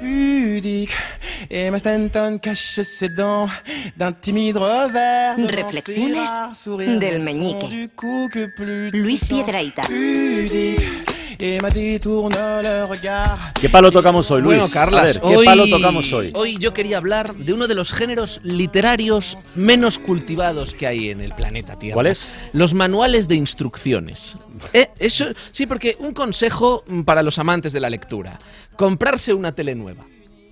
pudique. Emma Stanton cache ses dents d'un timide revers. Reflexiones rares del meñique. du cou que plus Luis touchant. Piedrahita. Pudique. ¿Qué palo tocamos hoy, Luis? Bueno, Carlas, A ver, ¿qué hoy, palo tocamos hoy? Hoy yo quería hablar de uno de los géneros literarios menos cultivados que hay en el planeta Tierra. ¿Cuál es? Los manuales de instrucciones. Eh, eso, sí, porque un consejo mm, para los amantes de la lectura: comprarse una tele nueva.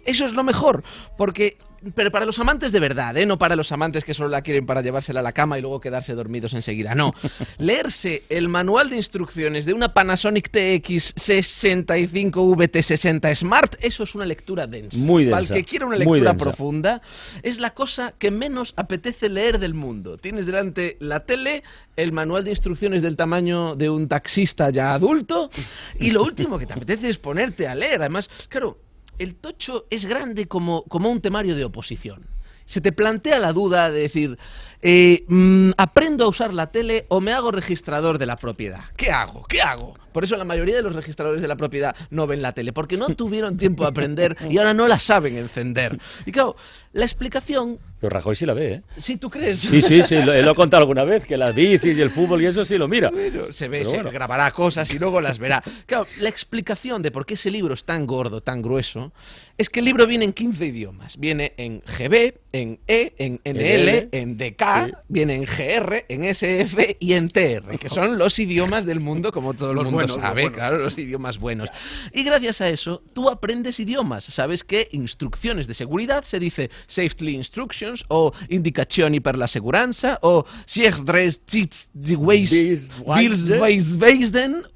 Eso es lo mejor, porque pero para los amantes de verdad, ¿eh? no para los amantes que solo la quieren para llevársela a la cama y luego quedarse dormidos enseguida. No, leerse el manual de instrucciones de una Panasonic TX 65 VT60 Smart, eso es una lectura densa. Muy Para densa, el que quiera una lectura profunda, es la cosa que menos apetece leer del mundo. Tienes delante la tele, el manual de instrucciones del tamaño de un taxista ya adulto, y lo último que te apetece es ponerte a leer. Además, claro, el tocho es grande como, un temario de oposición. Se te plantea la duda de decir, eh, mm, ¿aprendo a usar la tele o me hago registrador de la propiedad? ¿Qué hago? ¿Qué hago? Por eso la mayoría de los registradores de la propiedad no ven la tele, porque no tuvieron tiempo de aprender y ahora no la saben encender. Y claro, la explicación, Pero Rajoy sí la ve, ¿eh? si tú crees... Sí, sí, sí, lo, él lo he contado alguna vez, que las bicis y el fútbol y eso sí lo mira. Bueno, se ve, Pero se bueno. grabará cosas y luego las verá. Claro, la explicación de por qué ese libro es tan gordo, tan grueso, es que el libro viene en 15 idiomas. Viene en GB, en E, en NL, en DK, sí. viene en GR, en SF y en TR, que son los idiomas del mundo, como todo el Los mundo buenos, sabe, claro, los idiomas buenos. Y gracias a eso, tú aprendes idiomas. Sabes que instrucciones de seguridad se dice safety instructions o indicazioni per la seguranza o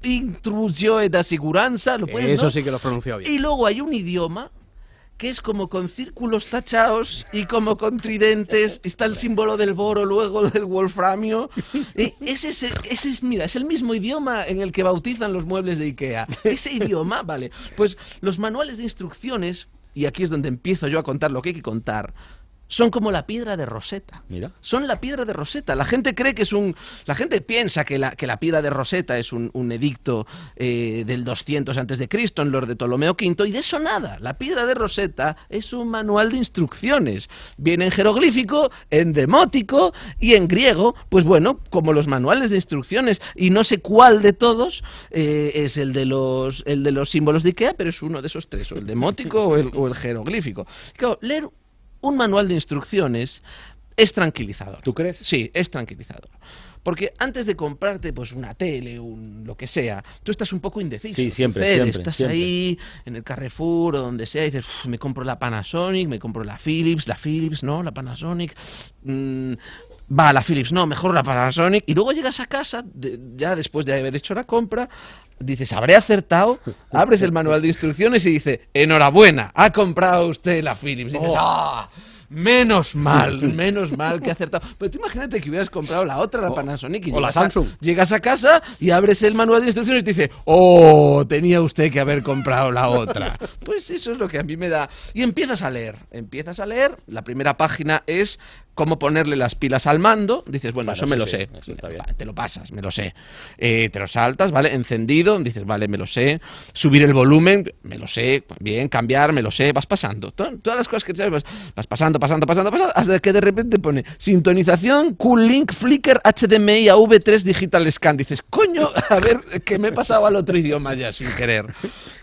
intrusione da seguranza. ¿Lo puedes, Eso no? sí que lo has pronunciado bien. Y luego hay un idioma que es como con círculos tachados y como con tridentes, está el símbolo del boro, luego del wolframio. Y ese, es, ese es, mira, es el mismo idioma en el que bautizan los muebles de Ikea. Ese idioma, vale. Pues los manuales de instrucciones, y aquí es donde empiezo yo a contar lo que hay que contar, son como la piedra de Rosetta. Mira. Son la piedra de Rosetta. La gente cree que es un. La gente piensa que la, que la piedra de Rosetta es un, un edicto eh, del 200 antes de Cristo en Lord de Ptolomeo V y de eso nada. La piedra de Rosetta es un manual de instrucciones. Viene en jeroglífico, en demótico y en griego. Pues bueno, como los manuales de instrucciones y no sé cuál de todos eh, es el de los el de los símbolos de Ikea, pero es uno de esos tres, o el demótico o el, o el jeroglífico. Claro, leer un manual de instrucciones es tranquilizador. ¿Tú crees? Sí, es tranquilizador. Porque antes de comprarte pues una tele, un lo que sea, tú estás un poco indeciso. Sí, siempre, siempre, Estás siempre. ahí en el Carrefour o donde sea y dices, "Uf, me compro la Panasonic, me compro la Philips, la Philips, no, la Panasonic. mm, va, la Philips, no, mejor la Panasonic. Y luego llegas a casa, de- ya después de haber hecho la compra, dices, ¿habré acertado? Abres el manual de instrucciones y dice, enhorabuena, ha comprado usted la Philips. Y dices, Oh. Menos mal, menos mal que acertado. Pero tú imagínate que hubieras comprado la otra, la Panasonic, y o la a- Samsung. llegas a casa y abres el manual de instrucciones y te dice, oh, tenía usted que haber comprado la otra. Pues eso es lo que a mí me da. Y empiezas a leer, empiezas a leer, la primera página es cómo ponerle las pilas al mando, dices, bueno, eso me lo sí, sé, eso está bien. Va, te lo pasas, me lo sé. Eh, te lo saltas, ¿vale? Encendido, dices, vale, me lo sé. Subir el volumen, me lo sé. Bien, cambiar, me lo sé. Vas pasando. To- todas las cosas que sabes, vas, vas pasando, pasando, pasando, pasando, hasta que de repente pone sintonización, Cool Link, Flickr, HDMI, AV3 Digital Scan. Dices, coño, a ver, que me he pasado al otro idioma ya sin querer.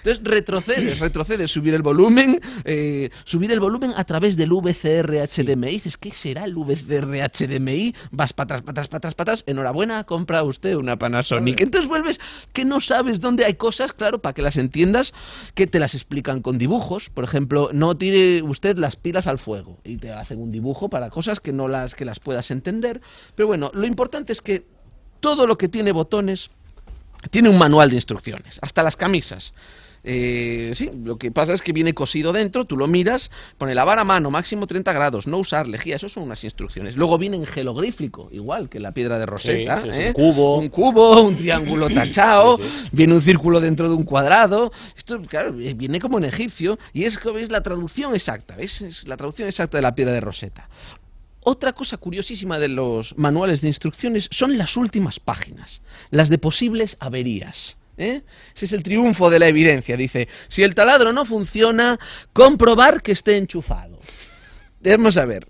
Entonces retrocedes, retrocedes, subir el volumen, eh, subir el volumen a través del VCR HDMI. Dices, ¿qué será el VCR HDMI? Vas para atrás, para atrás, para atrás, para atrás. Enhorabuena, compra usted una Panasonic. Entonces vuelves que no sabes dónde hay cosas, claro, para que las entiendas, que te las explican con dibujos. Por ejemplo, no tire usted las pilas al fuego y te hacen un dibujo para cosas que no las que las puedas entender. Pero bueno, lo importante es que todo lo que tiene botones tiene un manual de instrucciones, hasta las camisas. Eh, sí, lo que pasa es que viene cosido dentro, tú lo miras, pone lavar a mano, máximo 30 grados, no usar lejía, eso son unas instrucciones. Luego viene en jeroglífico, igual que la piedra de Rosetta. Sí, sí, sí, ¿eh? un cubo. Un cubo, un triángulo tachado, Sí, viene un círculo dentro de un cuadrado. Esto, claro, viene como en egipcio y es, es la traducción exacta, ¿ves? Es la traducción exacta de la piedra de Rosetta. Otra cosa curiosísima de los manuales de instrucciones son las últimas páginas, las de posibles averías. ¿Eh? Ese es el triunfo de la evidencia. Dice, si el taladro no funciona, comprobar que esté enchufado. Vamos a ver.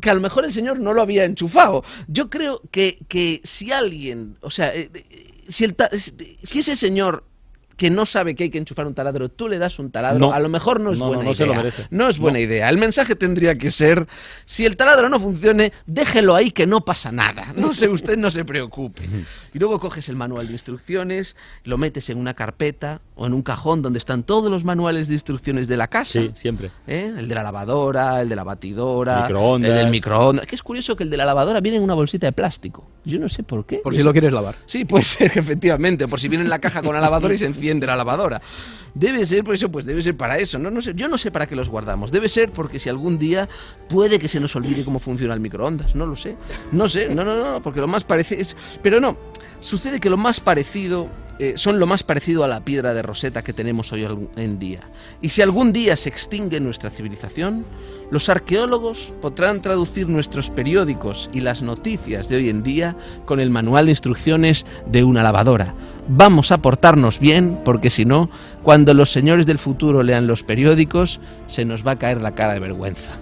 Que a lo mejor el señor no lo había enchufado. Yo creo que, que si alguien, o sea, eh, eh, si, el si ese señor que no sabe que hay que enchufar un taladro, tú le das un taladro, No. a lo mejor no es No, no, buena no idea. se lo merece. No es buena idea. El mensaje tendría que ser, si el taladro no funcione, déjelo ahí que no pasa nada. No sé, usted no se preocupe. Y luego coges el manual de instrucciones, lo metes en una carpeta o en un cajón donde están todos los manuales de instrucciones de la casa. Sí, siempre. ¿eh? El de la lavadora, el de la batidora, Microondas. el del microondas. Que es curioso que el de la lavadora viene en una bolsita de plástico. Yo no sé por qué. Por si lo quieres lavar. Sí, puede ser, efectivamente, por si viene en la caja con la lavadora y se enciende la lavadora. Debe ser, por eso, pues debe ser para eso. No, no sé, yo no sé para qué los guardamos. Debe ser porque si algún día puede que se nos olvide cómo funciona el microondas. No lo sé. No sé, no, no, no, porque lo más parecido es... Pero no, sucede que lo más parecido... eh, son lo más parecido a la piedra de Rosetta que tenemos hoy en día. Y si algún día se extingue nuestra civilización, los arqueólogos podrán traducir nuestros periódicos y las noticias de hoy en día con el manual de instrucciones de una lavadora. Vamos a portarnos bien, porque si no, cuando los señores del futuro lean los periódicos, se nos va a caer la cara de vergüenza.